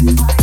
Bye.